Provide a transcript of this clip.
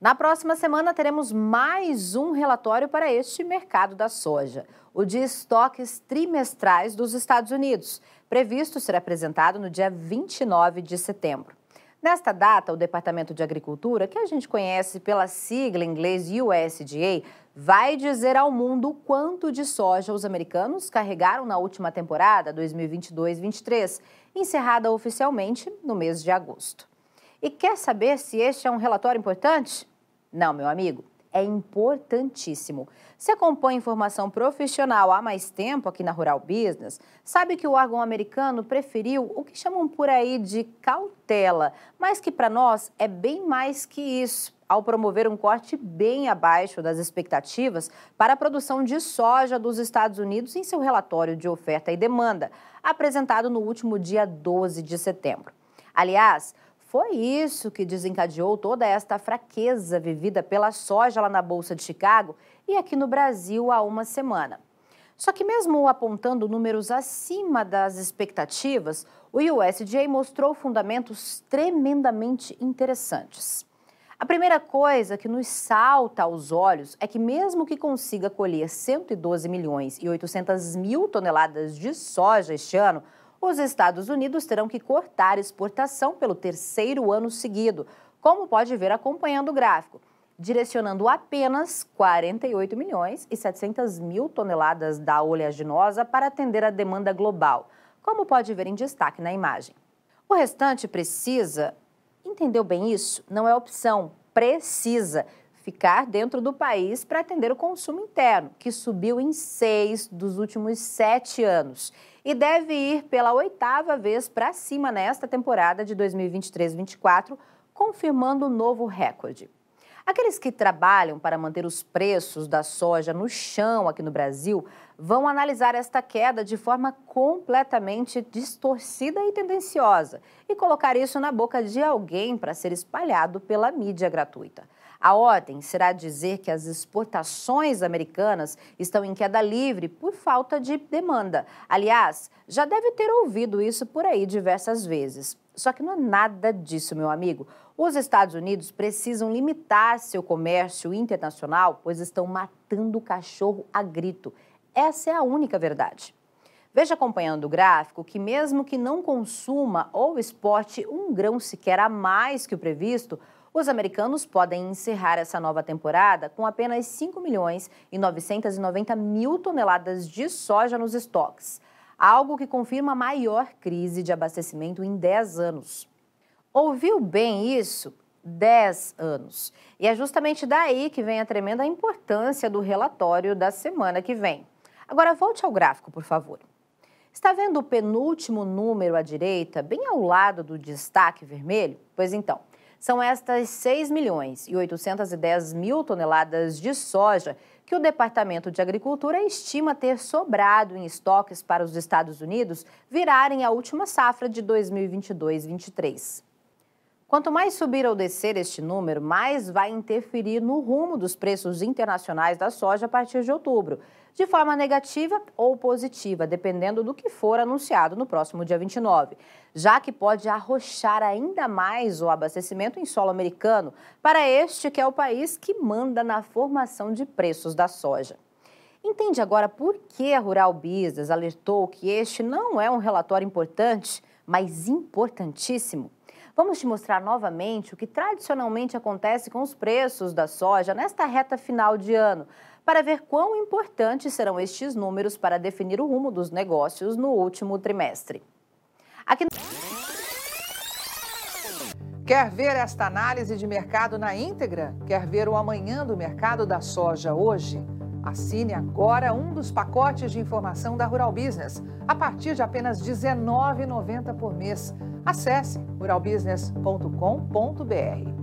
Na próxima semana teremos mais um relatório para este mercado da soja, o de estoques trimestrais dos Estados Unidos, previsto ser apresentado no dia 29 de setembro. Nesta data, o Departamento de Agricultura, que a gente conhece pela sigla em inglês USDA, vai dizer ao mundo quanto de soja os americanos carregaram na última temporada 2022-23, encerrada oficialmente no mês de agosto. E quer saber se este é um relatório importante? Não, meu amigo, é importantíssimo. Se acompanha informação profissional há mais tempo aqui na Rural Business, sabe que o órgão americano preferiu o que chamam por aí de cautela, mas que para nós é bem mais que isso, ao promover um corte bem abaixo das expectativas para a produção de soja dos Estados Unidos em seu relatório de oferta e demanda, apresentado no último dia 12 de setembro. Aliás, foi isso que desencadeou toda esta fraqueza vivida pela soja lá na Bolsa de Chicago e aqui no Brasil há uma semana. Só que, mesmo apontando números acima das expectativas, o USDA mostrou fundamentos tremendamente interessantes. A primeira coisa que nos salta aos olhos é que, mesmo que consiga colher 112 milhões e 800 mil toneladas de soja este ano, os Estados Unidos terão que cortar exportação pelo terceiro ano seguido, como pode ver acompanhando o gráfico, direcionando apenas 48 milhões e 700 mil toneladas da oleaginosa para atender a demanda global, como pode ver em destaque na imagem. O restante precisa, entendeu bem isso? Não é opção, precisa ficar dentro do país para atender o consumo interno, que subiu em seis dos últimos sete anos e deve ir pela oitava vez para cima nesta temporada de 2023-24, confirmando um novo recorde. Aqueles que trabalham para manter os preços da soja no chão aqui no Brasil vão analisar esta queda de forma completamente distorcida e tendenciosa e colocar isso na boca de alguém para ser espalhado pela mídia gratuita. A ordem será dizer que as exportações americanas estão em queda livre por falta de demanda. Aliás, já deve ter ouvido isso por aí diversas vezes. Só que não é nada disso, meu amigo. Os Estados Unidos precisam limitar seu comércio internacional, pois estão matando o cachorro a grito. Essa é a única verdade. Veja acompanhando o gráfico que, mesmo que não consuma ou exporte um grão sequer a mais que o previsto, os americanos podem encerrar essa nova temporada com apenas 5 milhões e 990 mil toneladas de soja nos estoques, algo que confirma a maior crise de abastecimento em 10 anos. Ouviu bem isso? 10 anos. E é justamente daí que vem a tremenda importância do relatório da semana que vem. Agora volte ao gráfico, por favor. Está vendo o penúltimo número à direita, bem ao lado do destaque vermelho? Pois então, são estas 6 milhões e 810 mil toneladas de soja que o Departamento de Agricultura estima ter sobrado em estoques para os Estados Unidos virarem a última safra de 2022-23. Quanto mais subir ou descer este número, mais vai interferir no rumo dos preços internacionais da soja a partir de outubro, de forma negativa ou positiva, dependendo do que for anunciado no próximo dia 29, já que pode arrochar ainda mais o abastecimento em solo americano para este que é o país que manda na formação de preços da soja. Entende agora por que a Rural Business alertou que este não é um relatório importante, mas importantíssimo? Vamos te mostrar novamente o que tradicionalmente acontece com os preços da soja nesta reta final de ano, para ver quão importantes serão estes números para definir o rumo dos negócios no último trimestre. Aqui... Quer ver esta análise de mercado na íntegra? Quer ver o amanhã do mercado da soja hoje? Assine agora um dos pacotes de informação da Rural Business, a partir de apenas R$ 19,90 por mês. Acesse ruralbusiness.com.br.